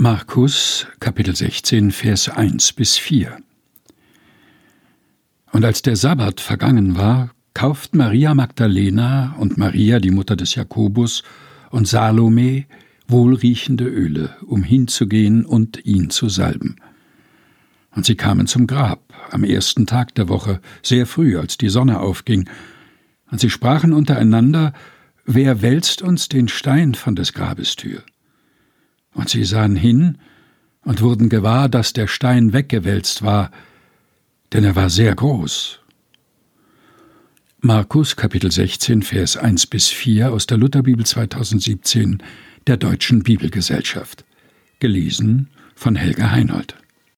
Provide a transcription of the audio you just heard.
Markus Kapitel 16 Vers 1 bis 4 Und als der Sabbat vergangen war, kauften Maria Magdalena und Maria, die Mutter des Jakobus, und Salome wohlriechende Öle, um hinzugehen und ihn zu salben. Und sie kamen zum Grab am ersten Tag der Woche, sehr früh, als die Sonne aufging, und sie sprachen untereinander, Wer wälzt uns den Stein von des Grabes Tür? Und sie sahen hin und wurden gewahr, dass der Stein weggewälzt war, denn er war sehr groß. Markus Kapitel 16 Vers 1 bis 4 aus der Lutherbibel 2017 der Deutschen Bibelgesellschaft. Gelesen von Helga Heinold.